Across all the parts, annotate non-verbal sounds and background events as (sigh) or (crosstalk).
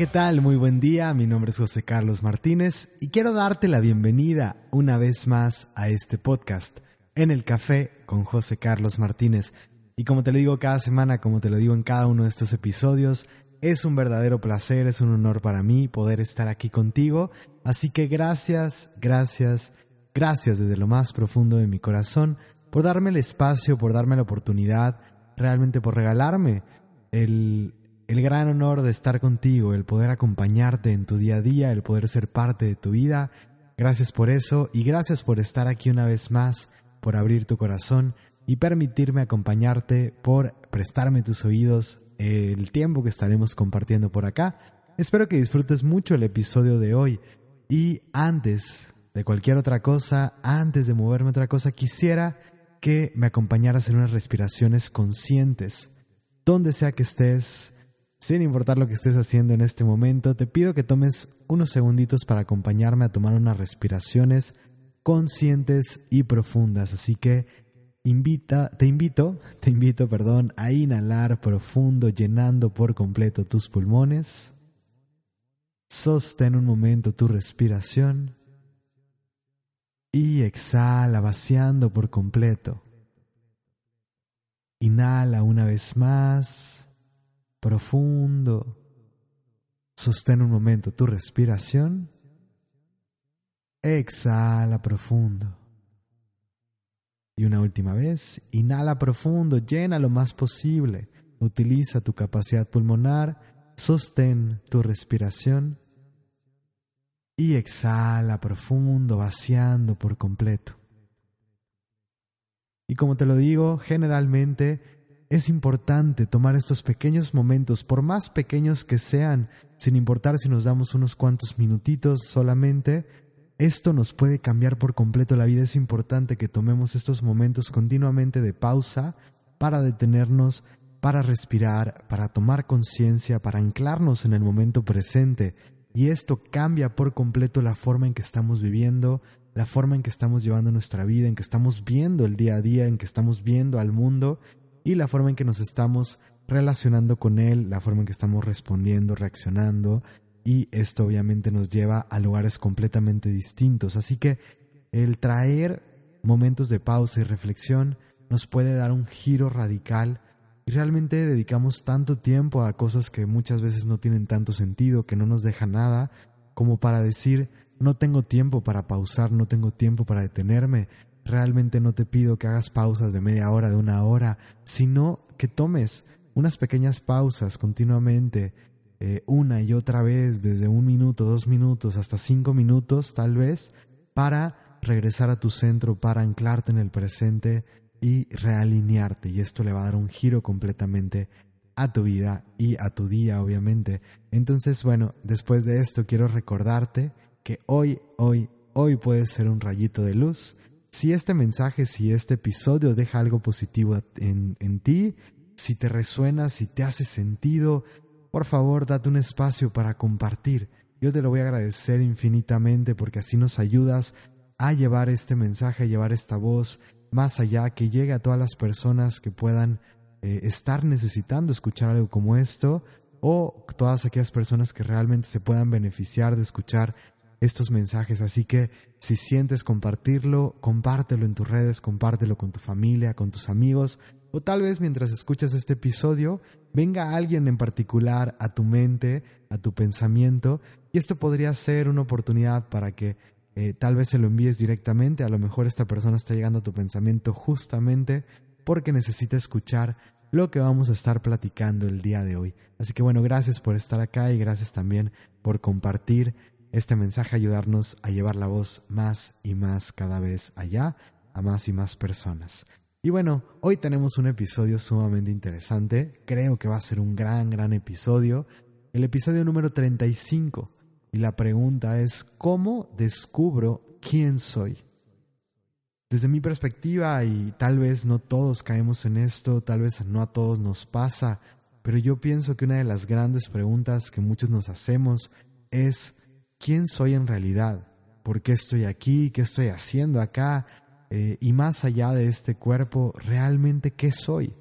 ¿qué tal? Muy buen día, mi nombre es José Carlos Martínez y quiero darte la bienvenida una vez más a este podcast, En el Café con José Carlos Martínez. Y como te lo digo cada semana, como te lo digo en cada uno de estos episodios, es un verdadero placer, es un honor para mí poder estar aquí contigo. Así que gracias, gracias, gracias desde lo más profundo de mi corazón por darme el espacio, por darme la oportunidad, realmente por regalarme el, el gran honor de estar contigo, el poder acompañarte en tu día a día, el poder ser parte de tu vida. Gracias por eso y gracias por estar aquí una vez más, por abrir tu corazón y permitirme acompañarte, por prestarme tus oídos el tiempo que estaremos compartiendo por acá. Espero que disfrutes mucho el episodio de hoy y antes de cualquier otra cosa, antes de moverme a otra cosa, quisiera que me acompañaras en unas respiraciones conscientes. Donde sea que estés, sin importar lo que estés haciendo en este momento, te pido que tomes unos segunditos para acompañarme a tomar unas respiraciones conscientes y profundas. Así que invita, te invito, te invito, perdón, a inhalar profundo, llenando por completo tus pulmones. Sostén un momento tu respiración y exhala vaciando por completo. Inhala una vez más profundo. Sostén un momento tu respiración. Exhala profundo. Y una última vez, inhala profundo, llena lo más posible. Utiliza tu capacidad pulmonar, sostén tu respiración y exhala profundo, vaciando por completo. Y como te lo digo, generalmente es importante tomar estos pequeños momentos, por más pequeños que sean, sin importar si nos damos unos cuantos minutitos solamente, esto nos puede cambiar por completo la vida. Es importante que tomemos estos momentos continuamente de pausa para detenernos, para respirar, para tomar conciencia, para anclarnos en el momento presente. Y esto cambia por completo la forma en que estamos viviendo, la forma en que estamos llevando nuestra vida, en que estamos viendo el día a día, en que estamos viendo al mundo y la forma en que nos estamos relacionando con él, la forma en que estamos respondiendo, reaccionando y esto obviamente nos lleva a lugares completamente distintos. Así que el traer momentos de pausa y reflexión nos puede dar un giro radical y realmente dedicamos tanto tiempo a cosas que muchas veces no tienen tanto sentido, que no nos dejan nada, como para decir, no tengo tiempo para pausar, no tengo tiempo para detenerme, Realmente no te pido que hagas pausas de media hora, de una hora, sino que tomes unas pequeñas pausas continuamente, eh, una y otra vez, desde un minuto, dos minutos, hasta cinco minutos tal vez, para regresar a tu centro, para anclarte en el presente y realinearte. Y esto le va a dar un giro completamente a tu vida y a tu día, obviamente. Entonces, bueno, después de esto quiero recordarte que hoy, hoy, hoy puedes ser un rayito de luz si este mensaje, si este episodio deja algo positivo en, en ti, si te resuena, si te hace sentido, por favor date un espacio para compartir. Yo te lo voy a agradecer infinitamente porque así nos ayudas a llevar este mensaje, a llevar esta voz más allá, que llegue a todas las personas que puedan eh, estar necesitando escuchar algo como esto o todas aquellas personas que realmente se puedan beneficiar de escuchar estos mensajes. Así que si sientes compartirlo, compártelo en tus redes, compártelo con tu familia, con tus amigos, o tal vez mientras escuchas este episodio venga alguien en particular a tu mente, a tu pensamiento, y esto podría ser una oportunidad para que eh, tal vez se lo envíes directamente, a lo mejor esta persona está llegando a tu pensamiento justamente porque necesita escuchar lo que vamos a estar platicando el día de hoy. Así que bueno, gracias por estar acá y gracias también por compartir este mensaje ayudarnos a llevar la voz más y más cada vez allá a más y más personas. Y bueno, hoy tenemos un episodio sumamente interesante, creo que va a ser un gran, gran episodio, el episodio número 35. Y la pregunta es, ¿cómo descubro quién soy? Desde mi perspectiva, y tal vez no todos caemos en esto, tal vez no a todos nos pasa, pero yo pienso que una de las grandes preguntas que muchos nos hacemos es, quién soy en realidad, por qué estoy aquí, qué estoy haciendo acá, eh, y más allá de este cuerpo, realmente qué soy,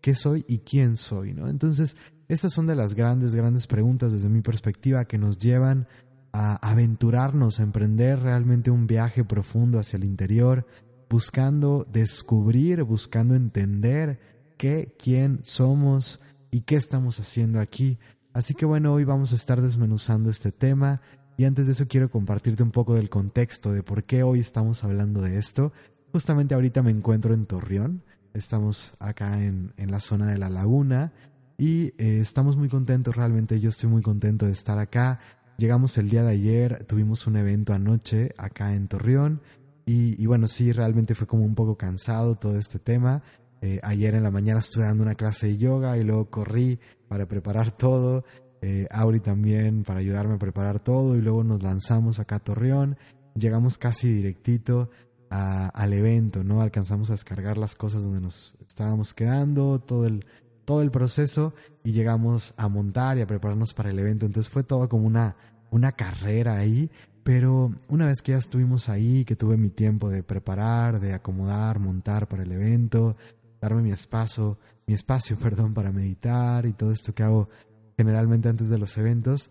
qué soy y quién soy, ¿no? Entonces, estas son de las grandes, grandes preguntas desde mi perspectiva que nos llevan a aventurarnos, a emprender realmente un viaje profundo hacia el interior, buscando descubrir, buscando entender qué, quién somos y qué estamos haciendo aquí. Así que bueno, hoy vamos a estar desmenuzando este tema y antes de eso quiero compartirte un poco del contexto de por qué hoy estamos hablando de esto. Justamente ahorita me encuentro en Torreón, estamos acá en, en la zona de la laguna y eh, estamos muy contentos, realmente yo estoy muy contento de estar acá. Llegamos el día de ayer, tuvimos un evento anoche acá en Torreón y, bueno, sí, realmente fue como un poco cansado todo este tema. Eh, ayer en la mañana estuve dando una clase de yoga y luego corrí para preparar todo. Eh, Auri también para ayudarme a preparar todo y luego nos lanzamos acá a Torreón. Llegamos casi directito al evento, ¿no? Alcanzamos a descargar las cosas donde nos estábamos quedando, todo el, todo el proceso y llegamos a montar y a prepararnos para el evento. Entonces fue todo como una, una carrera ahí, pero una vez que ya estuvimos ahí, que tuve mi tiempo de preparar, de acomodar, montar para el evento, darme mi espacio, mi espacio, (laughs) perdón, para meditar y todo esto que hago generalmente antes de los eventos,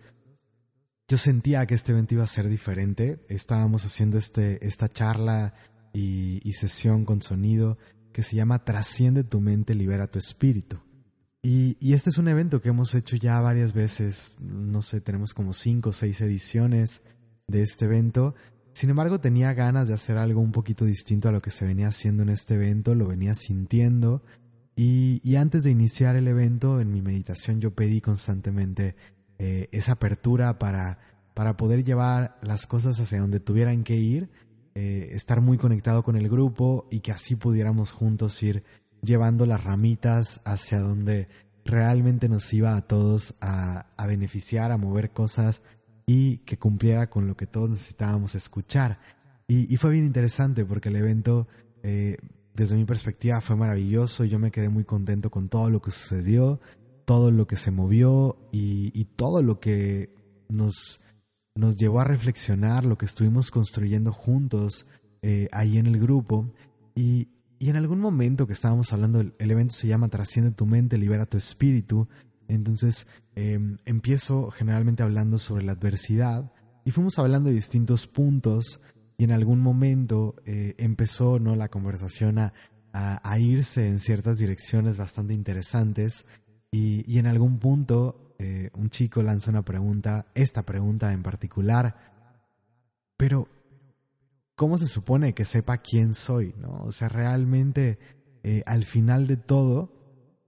yo sentía que este evento iba a ser diferente. Estábamos haciendo este, esta charla y, y sesión con sonido que se llama Trasciende tu mente, libera tu espíritu. Y, y, este es un evento que hemos hecho ya varias veces, no sé, tenemos como cinco o seis ediciones de este evento. Sin embargo, tenía ganas de hacer algo un poquito distinto a lo que se venía haciendo en este evento, lo venía sintiendo. Y, y antes de iniciar el evento, en mi meditación yo pedí constantemente eh, esa apertura para, para poder llevar las cosas hacia donde tuvieran que ir, eh, estar muy conectado con el grupo y que así pudiéramos juntos ir llevando las ramitas hacia donde realmente nos iba a todos a, beneficiar, a mover cosas y que cumpliera con lo que todos necesitábamos escuchar. Y, fue bien interesante porque el evento, eh, desde mi perspectiva, fue maravilloso. Yo me quedé muy contento con todo lo que sucedió, todo lo que se movió y, todo lo que nos, nos llevó a reflexionar, lo que estuvimos construyendo juntos eh, ahí en el grupo. Y, y en algún momento que estábamos hablando, el, evento se llama Trasciende tu mente, libera tu espíritu. Entonces em, empiezo generalmente hablando sobre la adversidad y fuimos hablando de distintos puntos y en algún momento eh, empezó ¿no? la conversación a, a, irse en ciertas direcciones bastante interesantes y, y en algún punto eh, un chico lanza una pregunta, esta pregunta en particular, pero ¿cómo se supone que sepa quién soy? ¿no? O sea, realmente eh, al final de todo,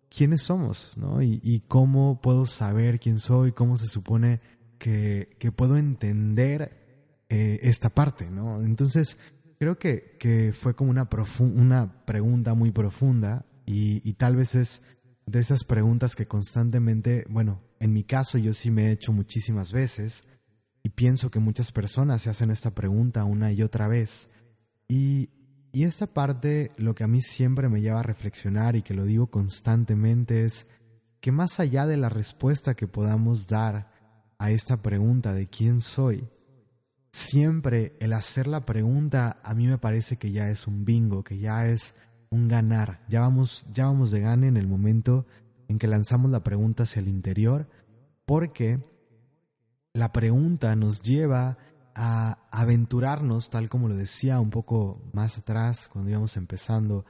¿quiénes somos? ¿no? Y, cómo puedo saber quién soy, cómo se supone que, que puedo entender eh, esta parte, ¿no? Entonces, creo que, que fue como una, una pregunta muy profunda y, y tal vez es de esas preguntas que constantemente, bueno, en mi caso yo sí me he hecho muchísimas veces, y pienso que muchas personas se hacen esta pregunta una y otra vez. Y, y esta parte lo que a mí siempre me lleva a reflexionar y que lo digo constantemente es que más allá de la respuesta que podamos dar a esta pregunta de quién soy, siempre el hacer la pregunta a mí me parece que ya es un bingo, que ya es un ganar. Ya vamos, ya vamos de gane en el momento en que lanzamos la pregunta hacia el interior, porque la pregunta nos lleva a aventurarnos, tal como lo decía un poco más atrás cuando íbamos empezando,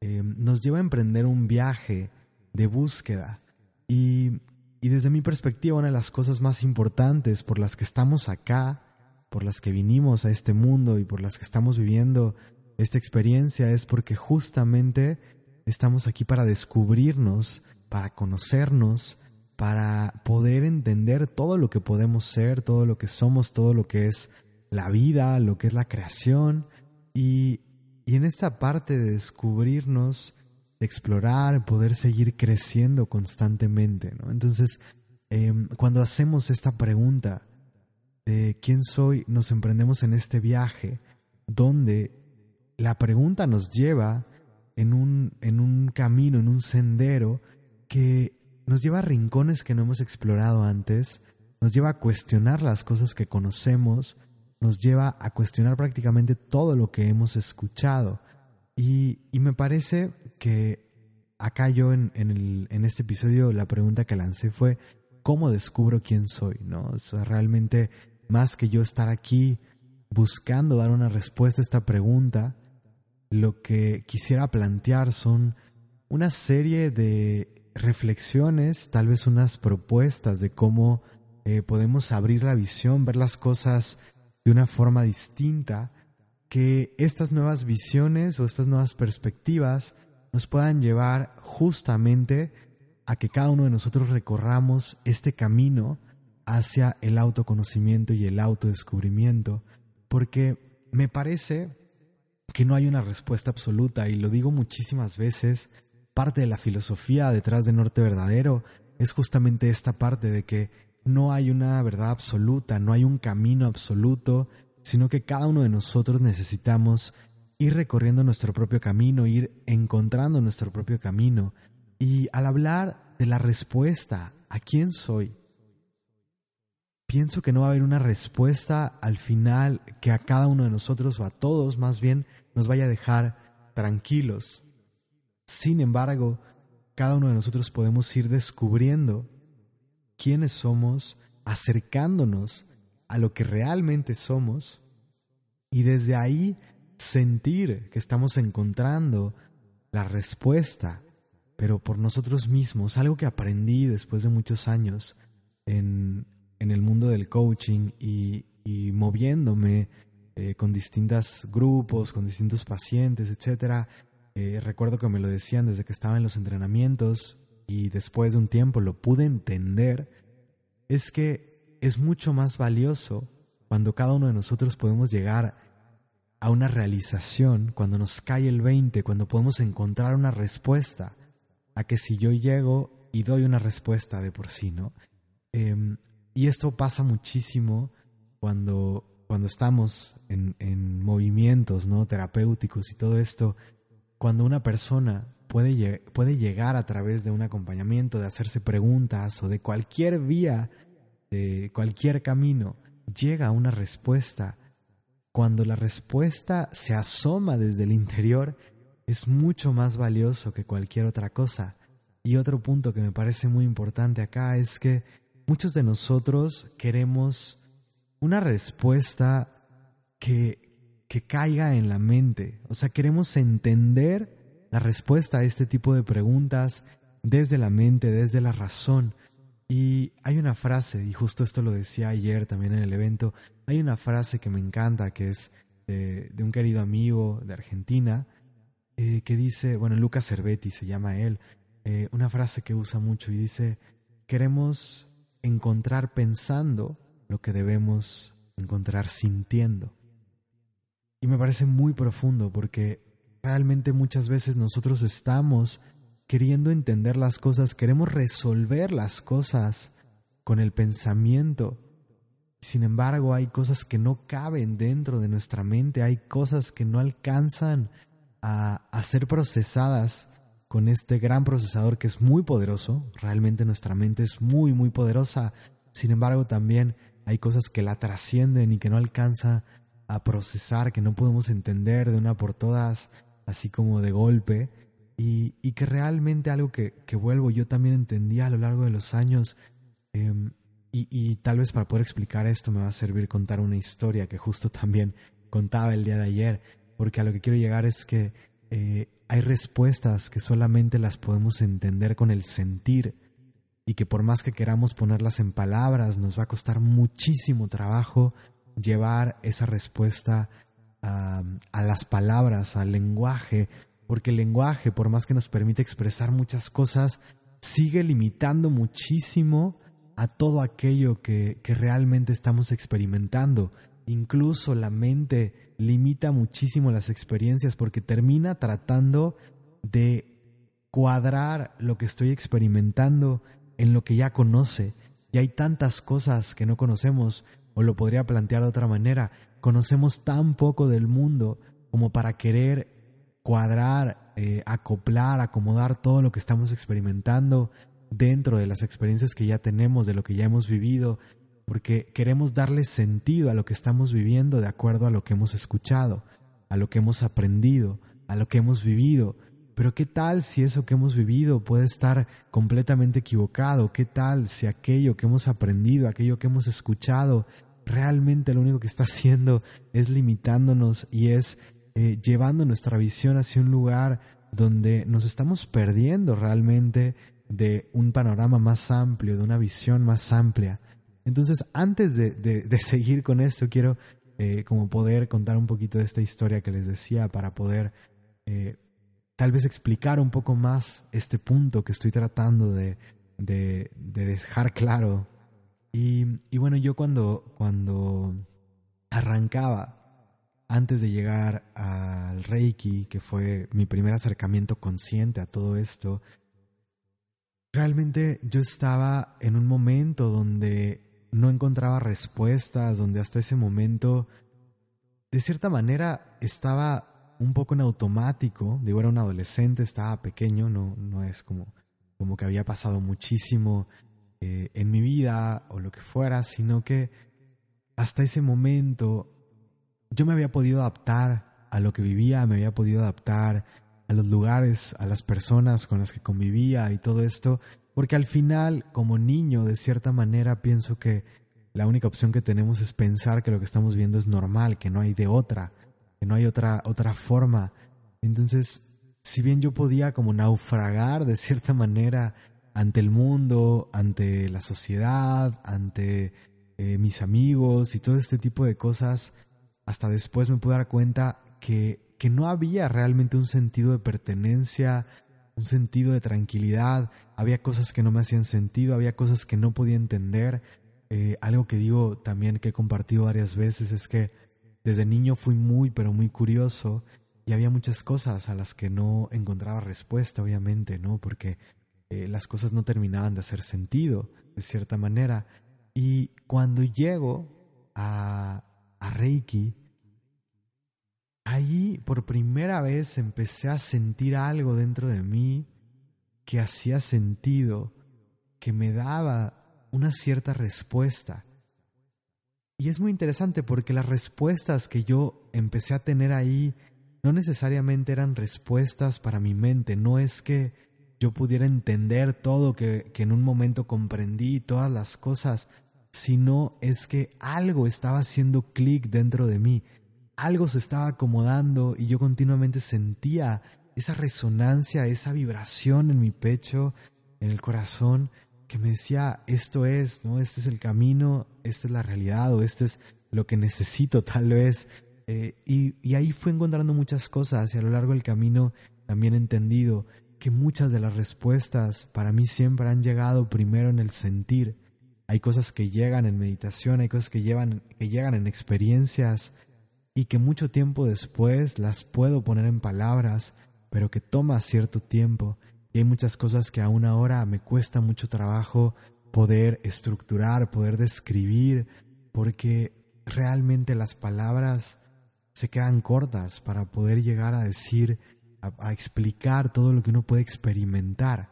eh, nos lleva a emprender un viaje de búsqueda. Y, y desde mi perspectiva, una de las cosas más importantes por las que estamos acá, por las que vinimos a este mundo y por las que estamos viviendo esta experiencia es porque justamente estamos aquí para descubrirnos, para conocernos, para poder entender todo lo que podemos ser, todo lo que somos, todo lo que es la vida, lo que es la creación. Y, en esta parte de descubrirnos, de explorar, poder seguir creciendo constantemente. ¿no? Entonces, em, cuando hacemos esta pregunta de quién soy, nos emprendemos en este viaje donde la pregunta nos lleva en un, en un camino, en un sendero que nos lleva a rincones que no hemos explorado antes, nos lleva a cuestionar las cosas que conocemos, nos lleva a cuestionar prácticamente todo lo que hemos escuchado. Y, me parece que acá yo en, el, en este episodio la pregunta que lancé fue, ¿cómo descubro quién soy? ¿no? O sea, realmente, más que yo estar aquí buscando dar una respuesta a esta pregunta, lo que quisiera plantear son una serie de reflexiones, tal vez unas propuestas de cómo eh, podemos abrir la visión, ver las cosas de una forma distinta, que estas nuevas visiones o estas nuevas perspectivas nos puedan llevar justamente a que cada uno de nosotros recorramos este camino hacia el autoconocimiento y el autodescubrimiento, porque me parece que no hay una respuesta absoluta y lo digo muchísimas veces, parte de la filosofía detrás de Norte Verdadero es justamente esta parte de que no hay una verdad absoluta, no hay un camino absoluto, sino que cada uno de nosotros necesitamos ir recorriendo nuestro propio camino, ir encontrando nuestro propio camino. Y al hablar de la respuesta a quién soy, pienso que no va a haber una respuesta al final que a cada uno de nosotros o a todos más bien nos vaya a dejar tranquilos. Sin embargo, cada uno de nosotros podemos ir descubriendo quiénes somos, acercándonos a lo que realmente somos y desde ahí sentir que estamos encontrando la respuesta, pero por nosotros mismos, algo que aprendí después de muchos años en, en el mundo del coaching y, moviéndome eh, con distintos grupos, con distintos pacientes, etc. Eh, recuerdo que me lo decían desde que estaba en los entrenamientos y después de un tiempo lo pude entender, es que es mucho más valioso cuando cada uno de nosotros podemos llegar a una realización, cuando nos cae el 20, cuando podemos encontrar una respuesta, a que si yo llego y doy una respuesta de por sí, ¿no? Em, y esto pasa muchísimo cuando, cuando estamos en, en, movimientos ¿no? terapéuticos y todo esto, cuando una persona puede, puede llegar a través de un acompañamiento, de hacerse preguntas o de cualquier vía, de cualquier camino, llega a una respuesta. Cuando la respuesta se asoma desde el interior, es mucho más valioso que cualquier otra cosa. Y otro punto que me parece muy importante acá es que muchos de nosotros queremos una respuesta que, que caiga en la mente. O sea, queremos entender la respuesta a este tipo de preguntas desde la mente, desde la razón. Y hay una frase, y justo esto lo decía ayer también en el evento, hay una frase que me encanta, que es de, un querido amigo de Argentina, eh, que dice, bueno, Lucas Cervetti se llama él, eh, una frase que usa mucho y dice, queremos encontrar pensando lo que debemos encontrar sintiendo. Y me parece muy profundo porque realmente muchas veces nosotros estamos queriendo entender las cosas, queremos resolver las cosas con el pensamiento. Sin embargo, hay cosas que no caben dentro de nuestra mente, hay cosas que no alcanzan a, a ser procesadas con este gran procesador que es muy poderoso, realmente nuestra mente es muy, muy poderosa, sin embargo también hay cosas que la trascienden y que no alcanza a procesar, que no podemos entender de una por todas, así como de golpe, y, que realmente algo que, vuelvo, yo también entendí a lo largo de los años, em, y, tal vez para poder explicar esto me va a servir contar una historia que justo también contaba el día de ayer, porque a lo que quiero llegar es que eh, hay respuestas que solamente las podemos entender con el sentir y que por más que queramos ponerlas en palabras, nos va a costar muchísimo trabajo llevar esa respuesta a, las palabras, al lenguaje, porque el lenguaje, por más que nos permite expresar muchas cosas, sigue limitando muchísimo a todo aquello que, que realmente estamos experimentando. Incluso la mente limita muchísimo las experiencias porque termina tratando de cuadrar lo que estoy experimentando en lo que ya conoce. Y hay tantas cosas que no conocemos, o lo podría plantear de otra manera, conocemos tan poco del mundo como para querer cuadrar, eh, acoplar, acomodar todo lo que estamos experimentando dentro de las experiencias que ya tenemos, de lo que ya hemos vivido, porque queremos darle sentido a lo que estamos viviendo de acuerdo a lo que hemos escuchado, a lo que hemos aprendido, a lo que hemos vivido. pero ¿qué tal si eso que hemos vivido puede estar completamente equivocado? ¿Qué tal si aquello que hemos aprendido, aquello que hemos escuchado, realmente lo único que está haciendo es limitándonos y es eh, llevando nuestra visión hacia un lugar donde nos estamos perdiendo realmente de un panorama más amplio, de una visión más amplia? Entonces, antes de, (laughs) seguir con esto, quiero eh, como poder contar un poquito de esta historia que les decía para poder eh, tal vez explicar un poco más este punto que estoy tratando de, dejar claro. Y, bueno, yo cuando, cuando arrancaba, antes de llegar al Reiki, que fue mi primer acercamiento consciente a todo esto, realmente yo estaba en un momento donde no encontraba respuestas, donde hasta ese momento, de cierta manera, estaba un poco en automático. Digo, era un adolescente, estaba pequeño, no, no es como, como que había pasado muchísimo eh, en mi vida o lo que fuera, sino que hasta ese momento yo me había podido adaptar a lo que vivía, me había podido adaptar a los lugares, a las personas con las que convivía y todo esto, porque al final, como niño, de cierta manera, pienso que la única opción que tenemos es pensar que lo que estamos viendo es normal, que no hay de otra, que no hay otra, otra forma. Entonces, si bien yo podía como naufragar de cierta manera ante el mundo, ante la sociedad, ante eh, mis amigos y todo este tipo de cosas, hasta después me pude dar cuenta que, que no había realmente un sentido de pertenencia, un sentido de tranquilidad, había cosas que no me hacían sentido, había cosas que no podía entender. Eh, algo que digo también que he compartido varias veces es que desde niño fui muy, pero muy curioso y había muchas cosas a las que no encontraba respuesta, obviamente, ¿no? Porque eh, las cosas no terminaban de hacer sentido, de cierta manera. Y cuando llego a, a Reiki, ahí por primera vez empecé a sentir algo dentro de mí que hacía sentido, que me daba una cierta respuesta. Y es muy interesante porque las respuestas que yo empecé a tener ahí no necesariamente eran respuestas para mi mente, no es que yo pudiera entender todo, que, que en un momento comprendí todas las cosas, sino es que algo estaba haciendo clic dentro de mí, algo se estaba acomodando y yo continuamente sentía esa resonancia, esa vibración en mi pecho, en el corazón, que me decía, esto es, ¿no? Este es el camino, esta es la realidad o este es lo que necesito (laughs) tal vez. Eh, y, ahí fue encontrando muchas cosas y a lo largo del camino también he entendido que muchas de las respuestas para mí siempre han llegado primero en el sentir. Hay cosas que llegan en meditación, hay cosas que, llevan, que llegan en experiencias y que mucho tiempo después las puedo poner en palabras, pero que toma cierto tiempo y hay muchas cosas que aún ahora me cuesta mucho trabajo poder estructurar, poder describir, porque realmente las palabras se quedan cortas para poder llegar a decir, a, explicar todo lo que uno puede experimentar,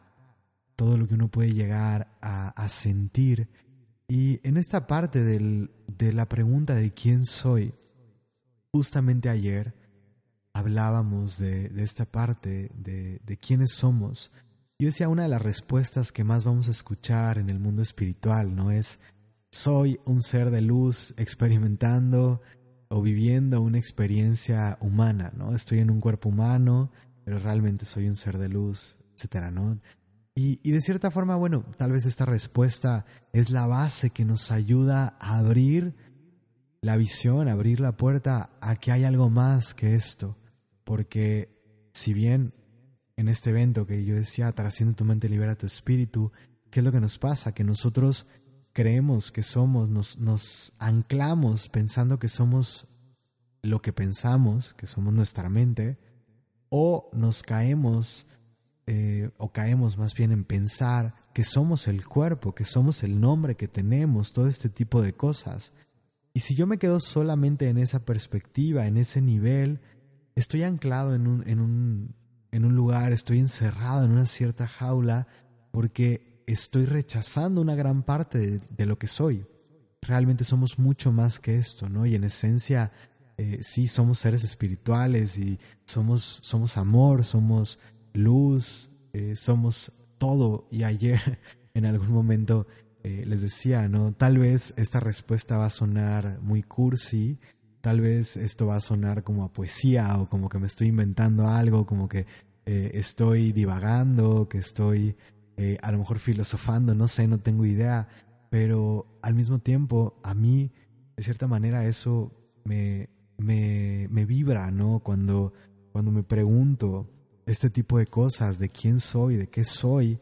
todo lo que uno puede llegar a, sentir. Y en esta parte de la pregunta de quién soy, Justamente ayer hablábamos de, esta parte, de, de quiénes somos. Yo decía, una de las respuestas que más vamos a escuchar en el mundo espiritual, ¿no? Es, soy un ser de luz experimentando o viviendo una experiencia humana, ¿no? Estoy en un cuerpo humano, pero realmente soy un ser de luz, etcétera, ¿no? Y, y, de cierta forma, bueno, tal vez esta respuesta es la base que nos ayuda a abrir la visión, abrir la puerta a que hay algo más que esto. Porque si bien en este evento que yo decía, trasciende tu mente, libera tu espíritu, ¿qué es lo que nos pasa? Que nosotros creemos que somos, nos, nos anclamos pensando que somos lo que pensamos, que somos nuestra mente, o nos caemos eh, o caemos más bien en pensar que somos el cuerpo, que somos el nombre que tenemos, todo este tipo de cosas. Y si yo me quedo solamente en esa perspectiva, en ese nivel, estoy anclado en un, en un, en un lugar, estoy encerrado en una cierta jaula porque estoy rechazando una gran parte de, lo que soy. Realmente somos mucho más que esto, ¿no? Y en esencia, eh, sí, somos seres espirituales y somos, somos amor, somos luz, eh, somos todo. Y ayer (laughs) en algún momento eh, les decía, ¿no? Tal vez esta respuesta va a sonar muy cursi, tal vez esto va a sonar como a poesía o como que me estoy inventando algo, como que eh, estoy divagando, que estoy a lo mejor filosofando, no sé, no tengo idea, pero al mismo tiempo a mí, de cierta manera, eso me, me, me vibra, ¿no? Cuando, cuando me pregunto este tipo de cosas, de quién soy, de qué soy,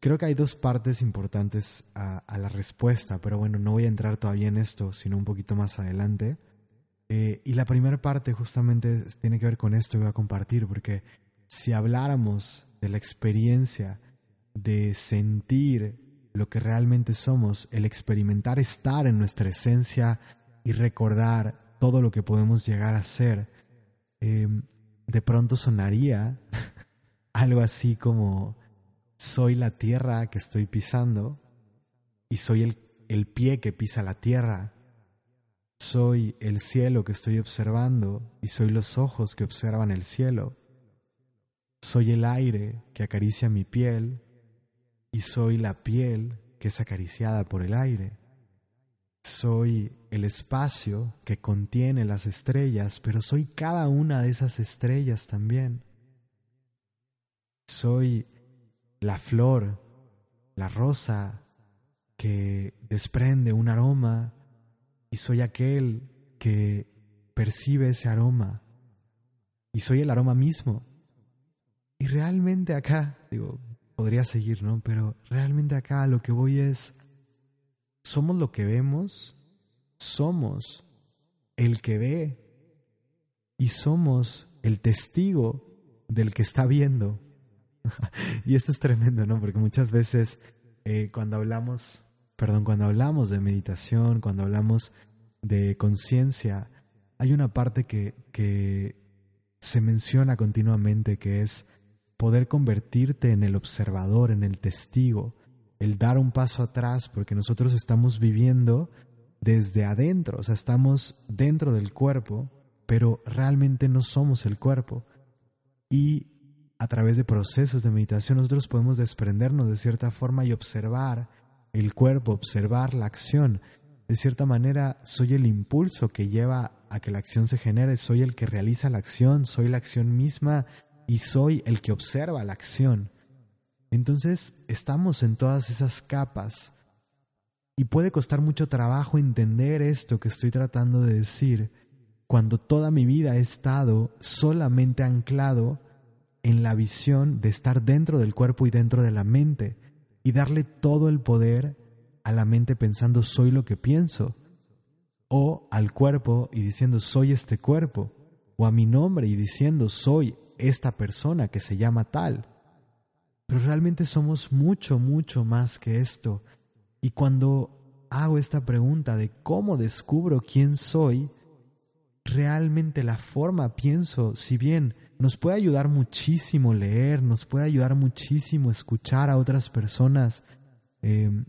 creo que hay dos partes importantes a, la respuesta, pero bueno, no voy a entrar todavía en esto, sino un poquito más adelante. Eh, y la primera parte justamente tiene que ver con esto que voy a compartir, porque si habláramos de la experiencia de sentir lo que realmente somos, el experimentar estar en nuestra esencia y recordar todo lo que podemos llegar a ser, em, de pronto sonaría (laughs) algo así como soy la tierra que estoy pisando y soy el, el pie que pisa la tierra. Soy el cielo que estoy observando y soy los ojos que observan el cielo. Soy el aire que acaricia mi piel y soy la piel que es acariciada por el aire. Soy el espacio que contiene las estrellas, pero soy cada una de esas estrellas también. Soy la flor, la rosa que desprende un aroma y soy aquel que percibe ese aroma y soy el aroma mismo. Y realmente acá, digo, podría seguir, ¿no? Pero realmente acá lo que voy es, somos lo que vemos, somos el que ve y somos el testigo del que está viendo. (laughs) y esto es tremendo, ¿no? Porque muchas veces eh, cuando hablamos, perdón, cuando hablamos de meditación, cuando hablamos de conciencia, hay una parte que, que se menciona continuamente que es poder convertirte en el observador, en el testigo, el dar un paso atrás, porque nosotros estamos viviendo desde adentro, o sea, estamos dentro del cuerpo, pero realmente no somos el cuerpo. Y a través de procesos de meditación nosotros podemos desprendernos de cierta forma y observar el cuerpo, observar la acción. De cierta manera, soy el impulso que lleva a que la acción se genere, soy el que realiza la acción, soy la acción misma y soy el que observa la acción. Entonces estamos en todas esas capas y puede costar mucho trabajo entender esto que estoy tratando de decir cuando toda mi vida he estado solamente anclado en la visión de estar dentro del cuerpo y dentro de la mente y darle todo el poder a la mente pensando soy lo que pienso o al cuerpo y diciendo soy este cuerpo o a mi nombre y diciendo soy esta persona que se llama tal. Pero realmente somos mucho, mucho más que esto. Y cuando hago esta pregunta de cómo descubro quién soy, realmente la forma, pienso, si bien nos puede ayudar muchísimo leer, nos puede ayudar muchísimo escuchar a otras personas, em,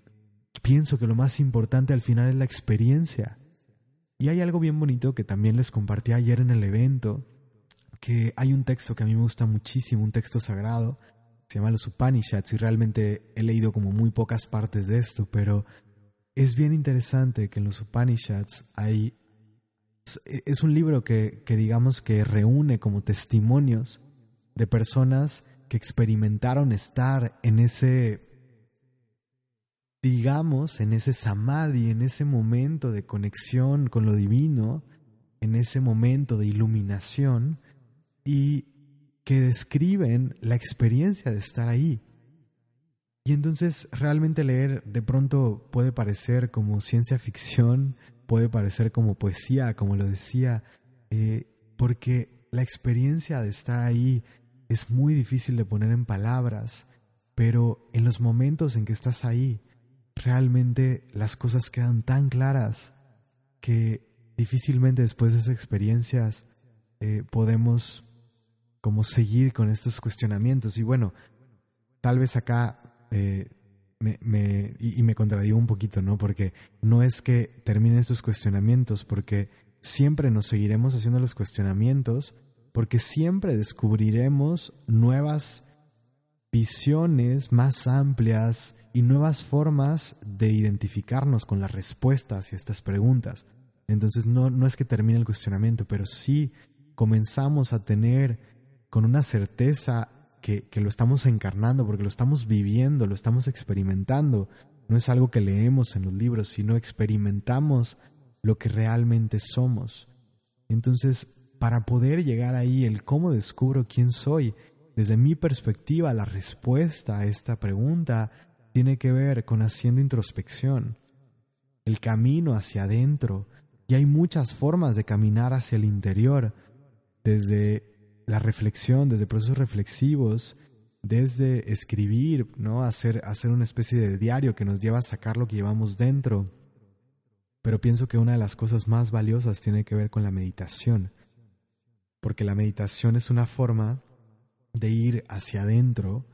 pienso que lo más importante al final es la experiencia. Y hay algo bien bonito que también les compartí ayer en el evento, que hay un texto que a mí me gusta muchísimo, un texto sagrado, se llama los Upanishads y realmente he leído como muy pocas partes de esto, pero es bien interesante que en los Upanishads hay... Es un libro que, que digamos que reúne como testimonios de personas que experimentaron estar en ese, digamos, en ese samadhi, en ese momento de conexión con lo divino, en ese momento de iluminación, y que describen la experiencia de estar ahí. Y entonces realmente leer de pronto puede parecer como ciencia ficción, puede parecer como poesía, como lo decía, eh, porque la experiencia de estar ahí es muy difícil de poner en palabras, pero en los momentos en que estás ahí, realmente las cosas quedan tan claras que difícilmente después de esas experiencias eh, podemos como seguir con estos cuestionamientos. Y bueno, tal vez acá eh, me, y, me contradigo un poquito, ¿no? Porque no es que terminen estos cuestionamientos, porque siempre nos seguiremos haciendo los cuestionamientos, porque siempre descubriremos nuevas visiones más amplias y nuevas formas de identificarnos con las respuestas y estas preguntas. Entonces no, no es que termine el cuestionamiento, pero sí comenzamos a tener con una certeza que, lo estamos encarnando, porque lo estamos viviendo, lo estamos experimentando. No es algo que leemos en los libros, sino experimentamos lo que realmente somos. Entonces, para poder llegar ahí, el cómo descubro quién soy, desde mi perspectiva, la respuesta a esta pregunta tiene que ver con haciendo introspección, el camino hacia adentro. Y hay muchas formas de caminar hacia el interior, desde la reflexión, desde procesos reflexivos, desde escribir, ¿no? Hacer, hacer una especie de diario que nos lleva a sacar lo que llevamos dentro. Pero pienso que una de las cosas más valiosas tiene que ver con la meditación, porque la meditación es una forma de ir hacia adentro,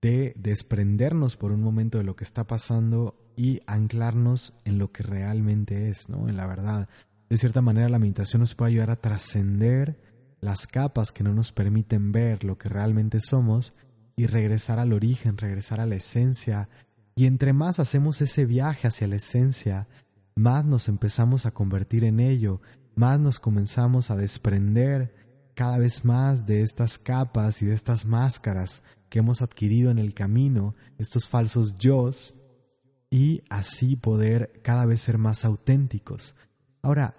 de desprendernos por un momento de lo que está pasando y anclarnos en lo que realmente es, ¿no? En la verdad. De cierta manera la meditación nos puede ayudar a trascender las capas que no nos permiten ver lo que realmente somos y regresar al origen, regresar a la esencia. Y entre más hacemos ese viaje hacia la esencia, más nos empezamos a convertir en ello, más nos comenzamos a desprender cada vez más de estas capas y de estas máscaras que hemos adquirido en el camino, estos falsos yos, y así poder cada vez ser más auténticos. Ahora,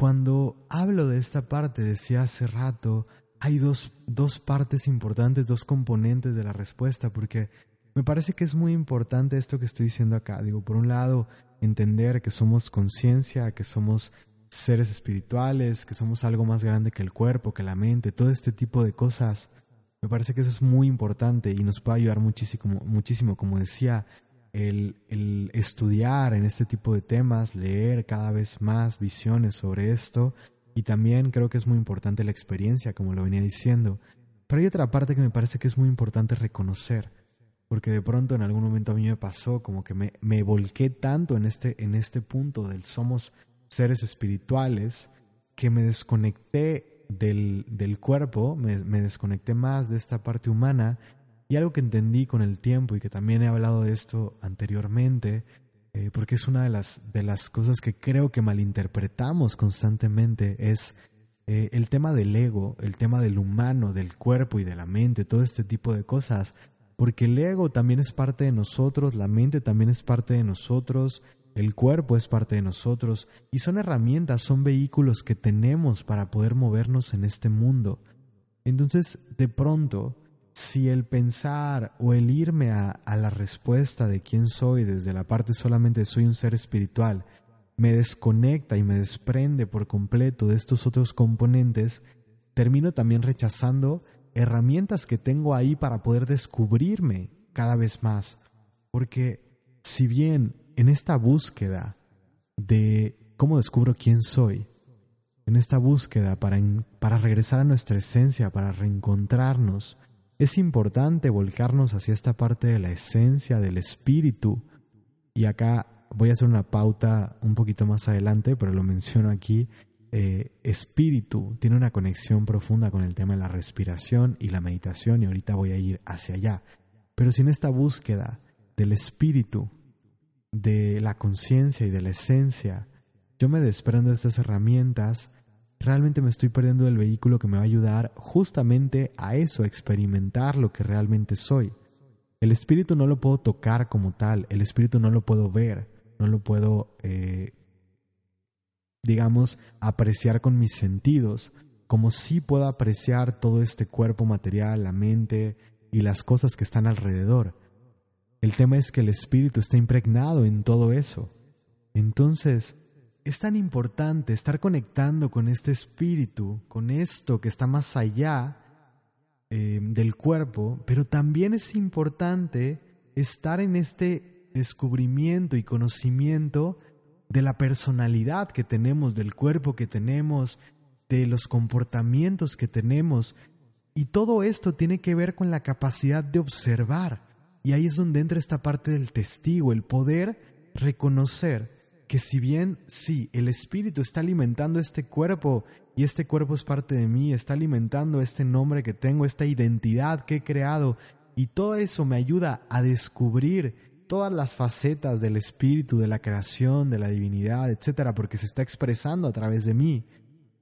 cuando hablo de esta parte, decía hace rato, hay dos, dos partes importantes, dos componentes de la respuesta, porque me parece que es muy importante esto que estoy diciendo acá. Digo, por un lado, entender que somos conciencia, que somos seres espirituales, que somos algo más grande que el cuerpo, que la mente, todo este tipo de cosas. Me parece que eso es muy importante y nos puede ayudar muchísimo, muchísimo como decía, el, el estudiar en este tipo de temas, leer cada vez más visiones sobre esto y también creo que es muy importante la experiencia, como lo venía diciendo. Pero hay otra parte que me parece que es muy importante reconocer porque de pronto en algún momento a mí me pasó como que me, me volqué tanto en este, en este punto del somos seres espirituales que me desconecté del, del cuerpo, me, me, desconecté más de esta parte humana y algo que entendí con el tiempo y que también he hablado de esto anteriormente, eh, porque es una de las, de las cosas que creo que malinterpretamos constantemente, es eh, el tema del ego, el tema del humano, del cuerpo y de la mente, todo este tipo de cosas porque el ego también es parte de nosotros, la mente también es parte de nosotros, el cuerpo es parte de nosotros, y son herramientas, son vehículos que tenemos para poder movernos en este mundo. Entonces, de pronto, si el pensar o el irme a, a la respuesta de quién soy desde la parte solamente soy un ser espiritual, me desconecta y me desprende por completo de estos otros componentes, termino también rechazando herramientas que tengo ahí para poder descubrirme cada vez más. Porque si bien en esta búsqueda de cómo descubro quién soy, en esta búsqueda para, para regresar a nuestra esencia, para reencontrarnos, es importante volcarnos hacia esta parte de la esencia, del espíritu. Y acá voy a hacer una pauta un poquito más adelante, pero lo menciono aquí, eh, espíritu tiene una conexión profunda con el tema de la respiración y la meditación y ahorita voy a ir hacia allá. Pero sin esta búsqueda del espíritu, de la conciencia y de la esencia, yo me desprendo de estas herramientas, realmente me estoy perdiendo del vehículo que me va a ayudar justamente a eso, a experimentar lo que realmente soy. El espíritu no lo puedo tocar como tal, el espíritu no lo puedo ver, no lo puedo eh, digamos, apreciar con mis sentidos, como si puedo apreciar todo este cuerpo material, la mente y las cosas que están alrededor. El tema es que el espíritu está impregnado en todo eso. Entonces, es tan importante estar conectando con este espíritu, con esto que está más allá eh, del cuerpo, pero también es importante estar en este descubrimiento y conocimiento de la personalidad que tenemos, del cuerpo que tenemos, de los comportamientos que tenemos. Y todo esto tiene que ver con la capacidad de observar. Y ahí es donde entra esta parte del testigo, el poder reconocer que si bien sí, el espíritu está alimentando este cuerpo y este cuerpo es parte de mí, está alimentando este nombre que tengo, esta identidad que he creado Y todo eso me ayuda a descubrir todas las facetas del espíritu, de la creación, de la divinidad, etcétera, porque se está expresando a través de mí.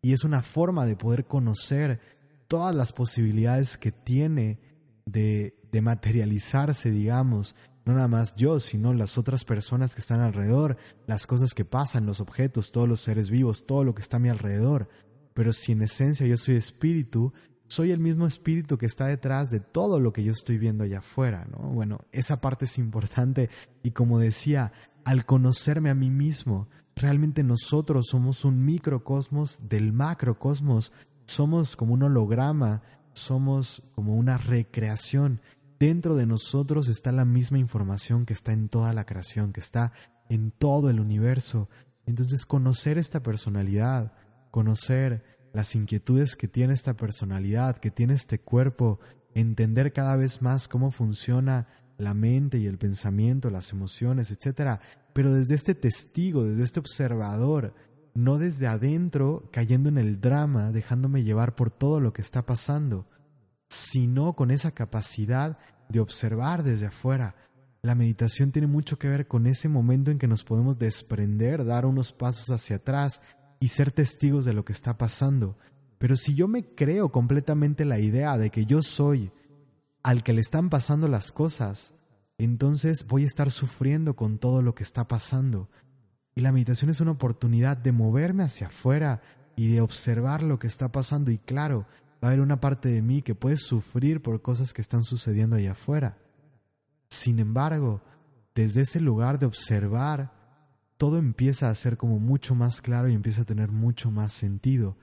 Y es una forma de poder conocer todas las posibilidades que tiene de, de materializarse, digamos, no nada más yo, sino las otras personas que están alrededor, las cosas que pasan, los objetos, todos los seres vivos, todo lo que está a mi alrededor. Pero si en esencia yo soy espíritu, soy el mismo espíritu que está detrás de todo lo que yo estoy viendo allá afuera, ¿no? Bueno, esa parte es importante y como decía, al conocerme a mí mismo, realmente nosotros somos un microcosmos del macrocosmos, somos como un holograma, somos como una recreación. Dentro de nosotros está la misma información que está en toda la creación, que está en todo el universo. Entonces conocer esta personalidad, conocer las inquietudes que tiene esta personalidad, que tiene este cuerpo, entender cada vez más cómo funciona la mente y el pensamiento, las emociones, etc. Pero desde este testigo, desde este observador, no desde adentro cayendo en el drama, dejándome llevar por todo lo que está pasando, sino con esa capacidad de observar desde afuera. La meditación tiene mucho que ver con ese momento en que nos podemos desprender, dar unos pasos hacia atrás y ser testigos de lo que está pasando. Pero si yo me creo completamente la idea de que yo soy al que le están pasando las cosas, entonces voy a estar sufriendo con todo lo que está pasando. Y la meditación es una oportunidad de moverme hacia afuera y de observar lo que está pasando. Y claro, va a haber una parte de mí que puede sufrir por cosas que están sucediendo allá afuera. Sin embargo, desde ese lugar de observar, todo empieza a ser como mucho más claro y empieza a tener mucho más sentido.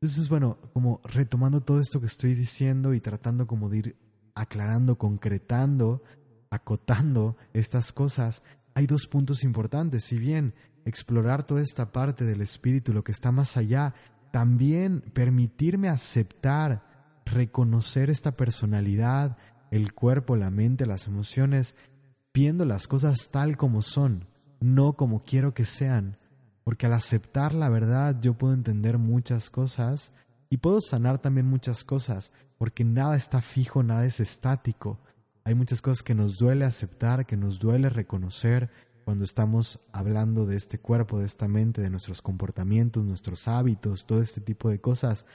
Entonces, bueno, como retomando todo esto que estoy diciendo y tratando como de ir aclarando, concretando, acotando estas cosas, hay dos puntos importantes. Si bien explorar toda esta parte del espíritu, lo que está más allá, también permitirme aceptar, reconocer esta personalidad, el cuerpo, la mente, las emociones, viendo las cosas tal como son no como quiero que sean, porque al aceptar la verdad yo puedo entender muchas cosas y puedo sanar también muchas cosas, porque nada está fijo, nada es estático. Hay muchas cosas que nos duele aceptar, que nos duele reconocer cuando estamos hablando de este cuerpo, de esta mente, de nuestros comportamientos, nuestros hábitos, todo este tipo de cosas.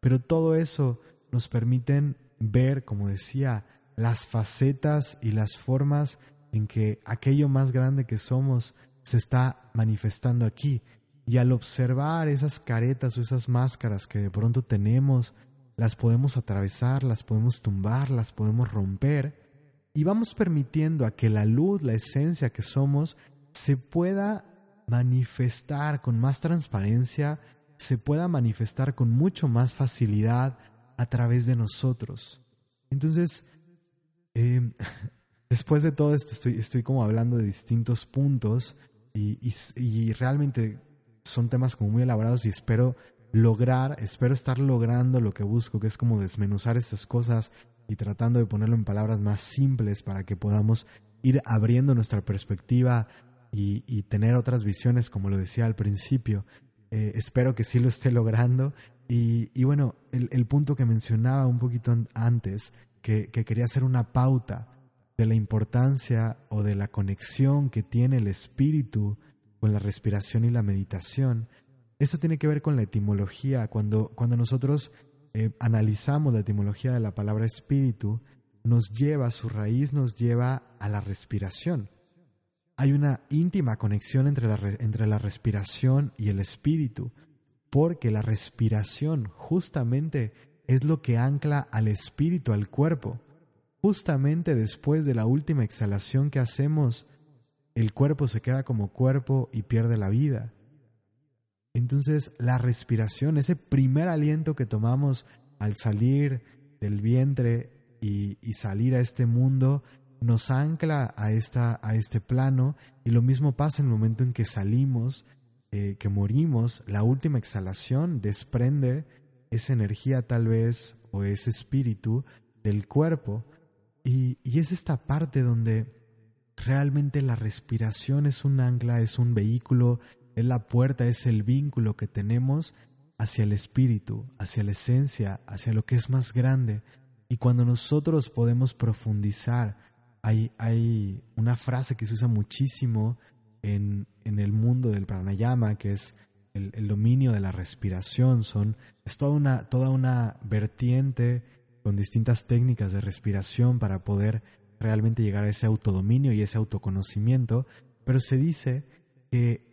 Pero todo eso nos permiten ver, como decía, las facetas y las formas en que aquello más grande que somos se está manifestando aquí. Y al observar esas caretas o esas máscaras que de pronto tenemos, las podemos atravesar, las podemos tumbar, las podemos romper y vamos permitiendo a que la luz, la esencia que somos, se pueda manifestar con más transparencia, se pueda manifestar con mucho más facilidad a través de nosotros. Entonces, eh, (laughs) después de todo esto estoy, estoy como hablando de distintos puntos y, y, realmente son temas como muy elaborados y espero lograr, espero estar logrando lo que busco, que es como desmenuzar estas cosas y tratando de ponerlo en palabras más simples para que podamos ir abriendo nuestra perspectiva y, y tener otras visiones, como lo decía al principio. Eh, espero que sí lo esté logrando. Y, y bueno, el, el, punto que mencionaba un poquito antes, que, que quería hacer una pauta de la importancia o de la conexión que tiene el espíritu con la respiración y la meditación. Esto tiene que ver con la etimología. Cuando, cuando nosotros eh, analizamos la etimología de la palabra espíritu, nos lleva, su raíz nos lleva a la respiración. Hay una íntima conexión entre la, entre la respiración y el espíritu, porque la respiración justamente es lo que ancla al espíritu al cuerpo. Justamente después de la última exhalación que hacemos, el cuerpo se queda como cuerpo y pierde la vida. Entonces la respiración, ese primer aliento que tomamos al salir del vientre y, salir a este mundo, nos ancla a, esta, a este plano. Y lo mismo pasa en el momento en que salimos, eh, que morimos, la última exhalación desprende esa energía tal vez o ese espíritu del cuerpo. Y, es esta parte donde realmente la respiración es un ancla, es un vehículo, es la puerta, es el vínculo que tenemos hacia el espíritu, hacia la esencia, hacia lo que es más grande. Y cuando nosotros podemos profundizar, hay, hay una frase que se usa muchísimo en, en el mundo del pranayama, que es el, dominio de la respiración. Son, es toda una, toda una vertiente con distintas técnicas de respiración para poder realmente llegar a ese autodominio y ese autoconocimiento, pero se dice que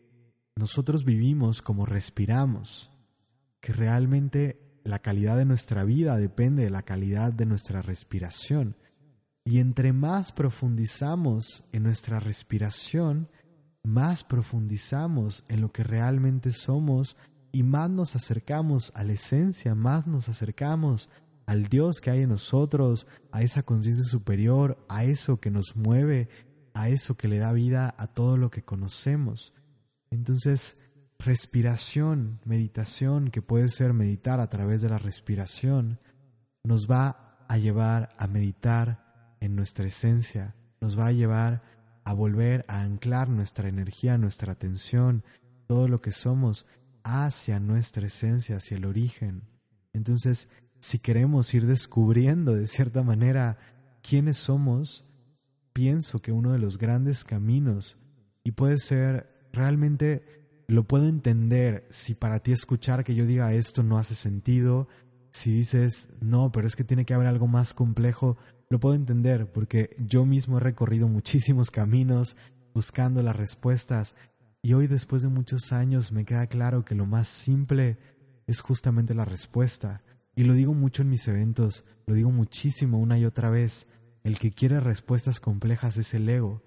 nosotros vivimos como respiramos, que realmente la calidad de nuestra vida depende de la calidad de nuestra respiración. Y entre más profundizamos en nuestra respiración, más profundizamos en lo que realmente somos y más nos acercamos a la esencia, más nos acercamos al Dios que hay en nosotros, a esa conciencia superior, a eso que nos mueve, a eso que le da vida a todo lo que conocemos. Entonces, respiración, meditación, que puede ser meditar a través de la respiración, nos va a llevar a meditar en nuestra esencia, nos va a llevar a volver a anclar nuestra energía, nuestra atención, todo lo que somos hacia nuestra esencia, hacia el origen. Entonces, si queremos ir descubriendo de cierta manera quiénes somos, pienso que uno de los grandes caminos, y puede ser realmente lo puedo entender si para ti escuchar que yo diga esto no hace sentido, si dices, no, pero es que tiene que haber algo más complejo, lo puedo entender porque yo mismo he recorrido muchísimos caminos buscando las respuestas y hoy después de muchos años me queda claro que lo más simple es justamente la respuesta. Y lo digo mucho en mis eventos, lo digo muchísimo una y otra vez. El que quiere respuestas complejas es el ego.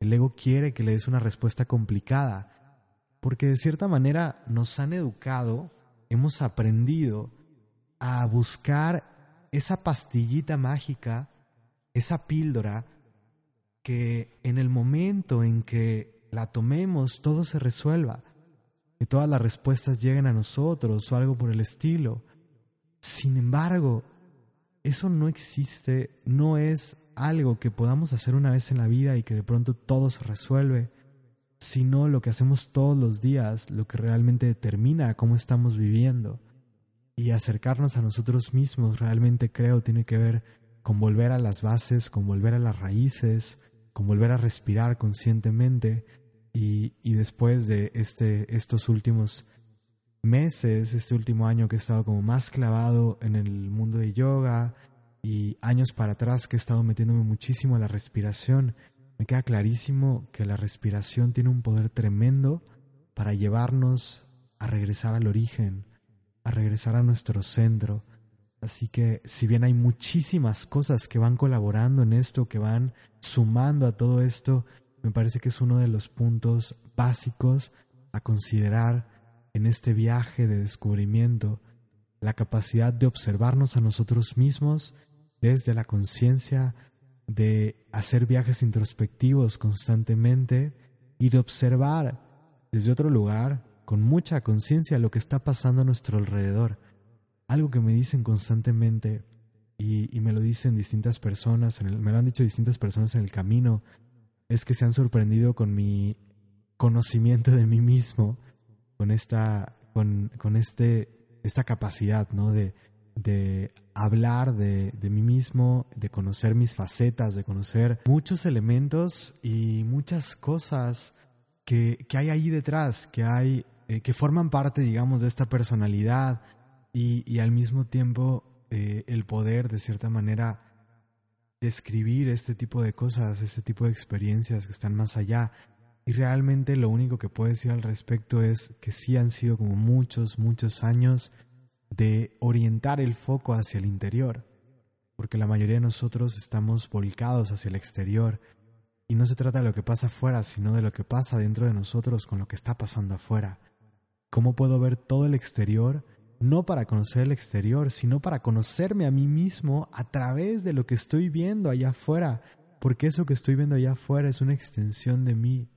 El ego quiere que le des una respuesta complicada porque de cierta manera nos han educado, hemos aprendido a buscar esa pastillita mágica, esa píldora, que en el momento en que la tomemos todo se resuelva, que todas las respuestas lleguen a nosotros o algo por el estilo. Sin embargo, eso no existe, no es algo que podamos hacer una vez en la vida y que de pronto todo se resuelve sino lo que hacemos todos los días, lo que realmente determina cómo estamos viviendo. Y acercarnos a nosotros mismos realmente creo tiene que ver con volver a las bases, con volver a las raíces, con volver a respirar conscientemente y, y después de este, estos últimos meses, este último año que he estado como más clavado en el mundo de yoga y años para atrás que he estado metiéndome muchísimo a la respiración, me queda clarísimo que la respiración tiene un poder tremendo para llevarnos a regresar al origen, a regresar a nuestro centro. Así que si bien hay muchísimas cosas que van colaborando en esto, que van sumando a todo esto, me parece que es uno de los puntos básicos a considerar en este viaje de descubrimiento, la capacidad de observarnos a nosotros mismos desde la conciencia de hacer viajes introspectivos constantemente y de observar desde otro lugar, con mucha conciencia, lo que está pasando a nuestro alrededor. Algo que me dicen constantemente y, me lo dicen distintas personas, me lo han dicho distintas personas en el camino, es que se han sorprendido con mi conocimiento de mí mismo, con esta, con, con este, esta capacidad, ¿no? De, de hablar de, mí mismo, de conocer mis facetas, de conocer muchos elementos y muchas cosas que, hay ahí detrás, que hay, eh, que forman parte, digamos, de esta personalidad y, al mismo tiempo eh, el poder, de cierta manera, describir este tipo de cosas, este tipo de experiencias que están más allá. Y realmente lo único que puedo decir al respecto es que sí han sido como muchos, muchos años de orientar el foco hacia el interior, porque la mayoría de nosotros estamos volcados hacia el exterior y no se trata de lo que pasa afuera, sino de lo que pasa dentro de nosotros con lo que está pasando afuera. ¿Cómo puedo ver todo el exterior? No para conocer el exterior, sino para conocerme a mí mismo a través de lo que estoy viendo allá afuera, porque eso que estoy viendo allá afuera es una extensión de mí.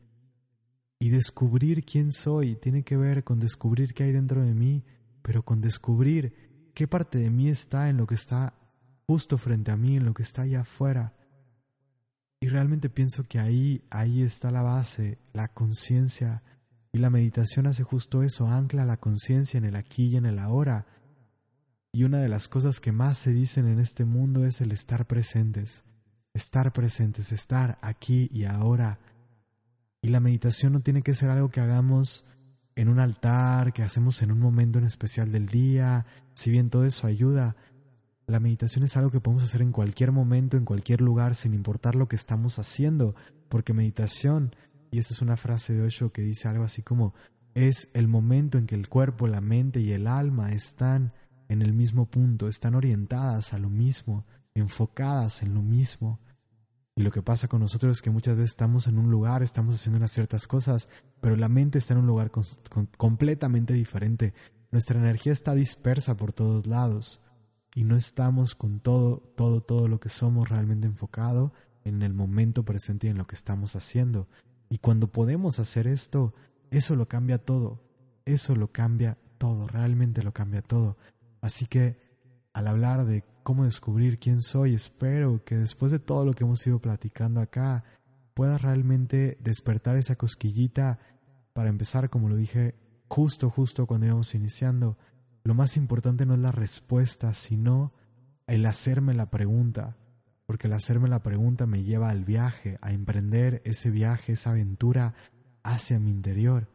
Y descubrir quién soy tiene que ver con descubrir qué hay dentro de mí pero con descubrir qué parte de mí está en lo que está justo frente a mí, en lo que está allá afuera. Y realmente pienso que ahí, ahí está la base, la conciencia. Y la meditación hace justo eso, ancla la conciencia en el aquí y en el ahora. Y una de las cosas que más se dicen en este mundo es el estar presentes, estar presentes, estar aquí y ahora. Y la meditación no tiene que ser algo que hagamos en un altar, que hacemos en un momento en especial del día, si bien todo eso ayuda. La meditación es algo que podemos hacer en cualquier momento, en cualquier lugar, sin importar lo que estamos haciendo, porque meditación, y esta es una frase de Osho que dice algo así como, es el momento en que el cuerpo, la mente y el alma están en el mismo punto, están orientadas a lo mismo, enfocadas en lo mismo. Y lo que pasa con nosotros es que muchas veces estamos en un lugar, estamos haciendo unas ciertas cosas, pero la mente está en un lugar completamente diferente. Nuestra energía está dispersa por todos lados y no estamos con todo, todo, todo lo que somos realmente enfocado en el momento presente y en lo que estamos haciendo. Y cuando podemos hacer esto, eso lo cambia todo. Eso lo cambia todo, realmente lo cambia todo. Así que al hablar de cómo descubrir quién soy, espero que después de todo lo que hemos ido platicando acá, pueda realmente despertar esa cosquillita para empezar, como lo dije justo, justo cuando íbamos iniciando. Lo más importante no es la respuesta, sino el hacerme la pregunta, porque el hacerme la pregunta me lleva al viaje, a emprender ese viaje, esa aventura hacia mi interior.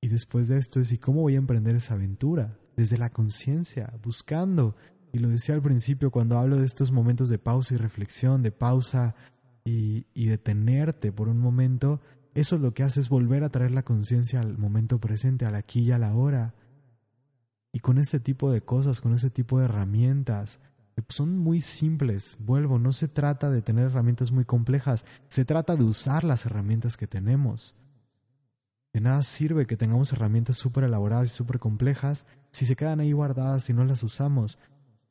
Y después de esto es, ¿y cómo voy a emprender esa aventura? Desde la conciencia, buscando. Y lo decía al principio cuando hablo de estos momentos de pausa y reflexión, de pausa y, y detenerte por un momento, eso es lo que hace es volver a traer la conciencia al momento presente, al aquí y a la hora. Y con este tipo de cosas, con este tipo de herramientas, que son muy simples, vuelvo, no se trata de tener herramientas muy complejas, se trata de usar las herramientas que tenemos. De nada sirve que tengamos herramientas súper elaboradas y súper complejas si se quedan ahí guardadas y no las usamos.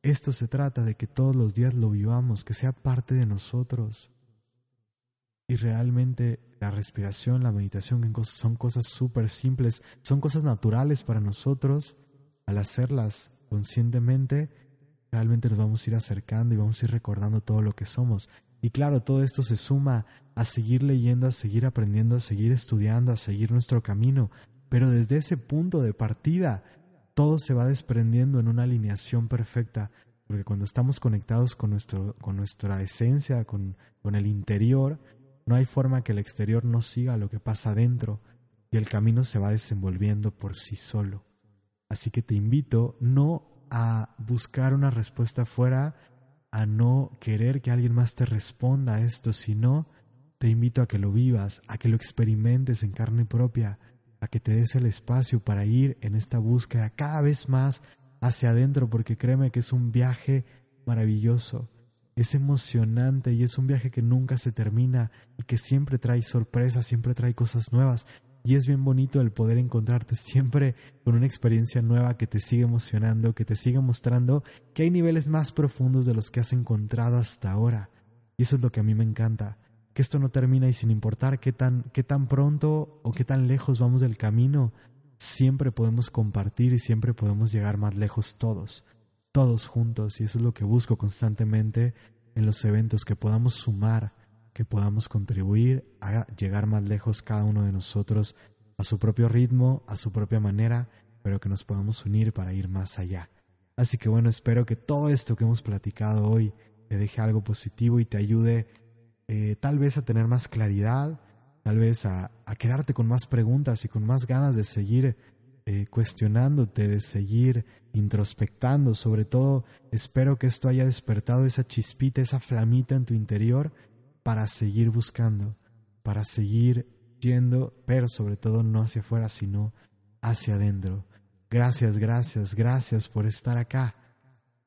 Esto se trata de que todos los días lo vivamos, que sea parte de nosotros. Y realmente la respiración, la meditación son cosas súper simples, son cosas naturales para nosotros. Al hacerlas conscientemente, realmente nos vamos a ir acercando y vamos a ir recordando todo lo que somos. Y claro, todo esto se suma a seguir leyendo, a seguir aprendiendo, a seguir estudiando, a seguir nuestro camino. Pero desde ese punto de partida, todo se va desprendiendo en una alineación perfecta, porque cuando estamos conectados con, nuestro, con nuestra esencia, con, con el interior, no hay forma que el exterior no siga lo que pasa adentro y el camino se va desenvolviendo por sí solo. Así que te invito no a buscar una respuesta fuera, a no querer que alguien más te responda a esto, sino te invito a que lo vivas, a que lo experimentes en carne propia, a que te des el espacio para ir en esta búsqueda cada vez más hacia adentro, porque créeme que es un viaje maravilloso, es emocionante y es un viaje que nunca se termina y que siempre trae sorpresas, siempre trae cosas nuevas. Y es bien bonito el poder encontrarte siempre con una experiencia nueva que te sigue emocionando, que te sigue mostrando que hay niveles más profundos de los que has encontrado hasta ahora. Y eso es lo que a mí me encanta, esto no termina y sin importar qué tan, qué tan pronto o qué tan lejos vamos del camino, siempre podemos compartir y siempre podemos llegar más lejos todos, todos juntos. Y eso es lo que busco constantemente en los eventos, que podamos sumar que podamos contribuir a llegar más lejos cada uno de nosotros a su propio ritmo, a su propia manera, pero que nos podamos unir para ir más allá. Así que bueno, espero que todo esto que hemos platicado hoy te deje algo positivo y te ayude eh, tal vez a tener más claridad, tal vez a, quedarte con más preguntas y con más ganas de seguir eh, cuestionándote, de seguir introspectando. Sobre todo, espero que esto haya despertado esa chispita, esa flamita en tu interior para seguir buscando, para seguir yendo, pero sobre todo no hacia afuera, sino hacia adentro. Gracias, gracias, gracias por estar acá.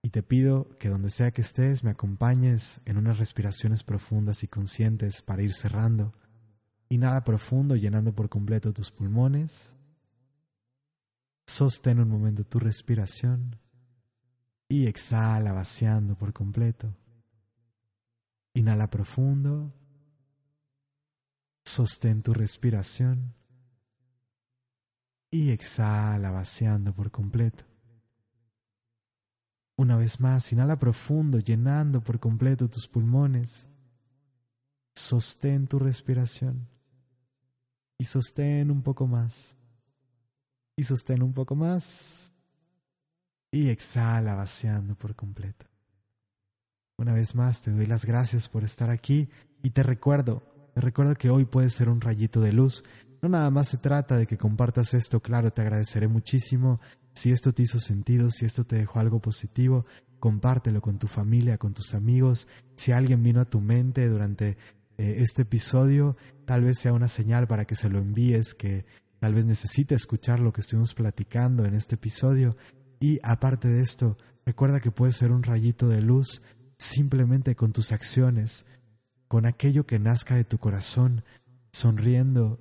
Y te pido que donde sea que estés me acompañes en unas respiraciones profundas y conscientes para ir cerrando. Inhala profundo, llenando por completo tus pulmones. Sostén un momento tu respiración y exhala vaciando por completo. Inhala profundo. Sostén tu respiración. Y exhala vaciando por completo. Una vez más, inhala profundo, llenando por completo tus pulmones. Sostén tu respiración. Y sostén un poco más. Y sostén un poco más. y exhala vaciando por completo. Una vez más te doy las gracias por estar aquí y te recuerdo, te recuerdo que hoy puedes ser un rayito de luz. No nada más se trata de que compartas esto, claro, te agradeceré muchísimo. Si esto te hizo sentido, si esto te dejó algo positivo, compártelo con tu familia, con tus amigos. Si alguien vino a tu mente durante eh, este episodio, tal vez sea una señal para que se lo envíes, que tal vez necesite escuchar lo que estuvimos platicando en este episodio. Y aparte de esto, recuerda que puedes ser un rayito de luz simplemente con tus acciones, con aquello que nazca de tu corazón, sonriendo,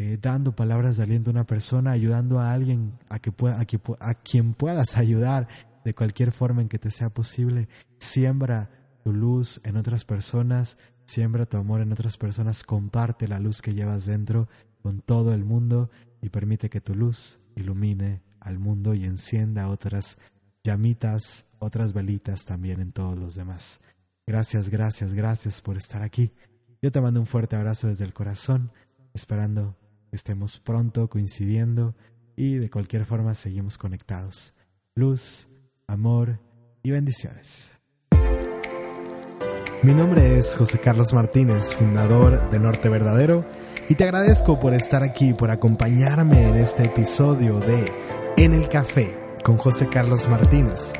eh, dando palabras de aliento a una persona, ayudando a alguien a, que pueda, a, a quien puedas ayudar de cualquier forma en que te sea posible. Siembra tu luz en otras personas, siembra tu amor en otras personas, comparte la luz que llevas dentro con todo el mundo y permite que tu luz ilumine al mundo y encienda otras llamitas, otras velitas también en todos los demás. Gracias, gracias, gracias por estar aquí. Yo te mando un fuerte abrazo desde el corazón, esperando que estemos pronto coincidiendo y de cualquier forma seguimos conectados. Luz, amor y bendiciones. Mi nombre es José Carlos Martínez, fundador de Norte Verdadero, y te agradezco por estar aquí, por acompañarme en este episodio de En el Café con José Carlos Martínez.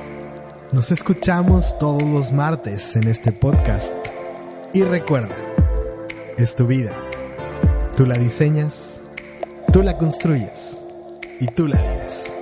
Nos escuchamos todos los martes en este podcast. Y recuerda, es tu vida. Tú la diseñas, tú la construyes y tú la vives.